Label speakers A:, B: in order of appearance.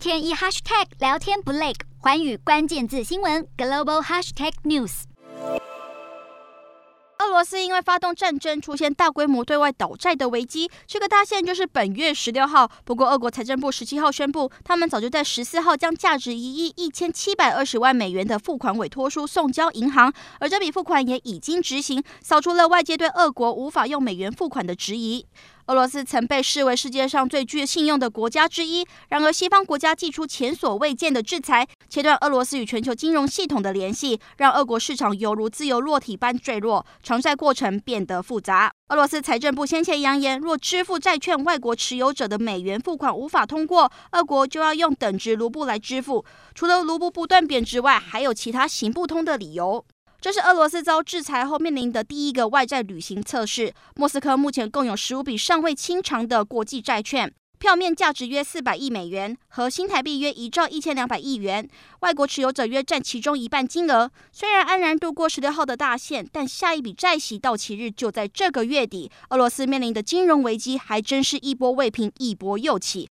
A: 天一 hashtag 聊天不累，环宇关键字新闻 global hashtag news。
B: 俄罗斯因为发动战争，出现大规模对外倒债的危机。这个大限就是本月十六号。不过，俄国财政部十七号宣布，他们早就在十四号将价值一亿一千七百二十万美元的付款委托书送交银行，而这笔付款也已经执行，扫除了外界对俄国无法用美元付款的质疑。俄罗斯曾被视为世界上最具信用的国家之一，然而西方国家祭出前所未见的制裁，切断俄罗斯与全球金融系统的联系，让俄国市场犹如自由落体般坠落，偿债过程变得复杂。俄罗斯财政部先前扬言，若支付债券外国持有者的美元付款无法通过，俄国就要用等值卢布来支付。除了卢布不断贬值外，还有其他行不通的理由。这是俄罗斯遭制裁后面临的第一个外债履行测试。莫斯科目前共有十五笔尚未清偿的国际债券，票面价值约四百亿美元，和新台币约一兆一千两百亿元。外国持有者约占其中一半金额。虽然安然度过十六号的大限，但下一笔债息到期日就在这个月底。俄罗斯面临的金融危机还真是一波未平，一波又起。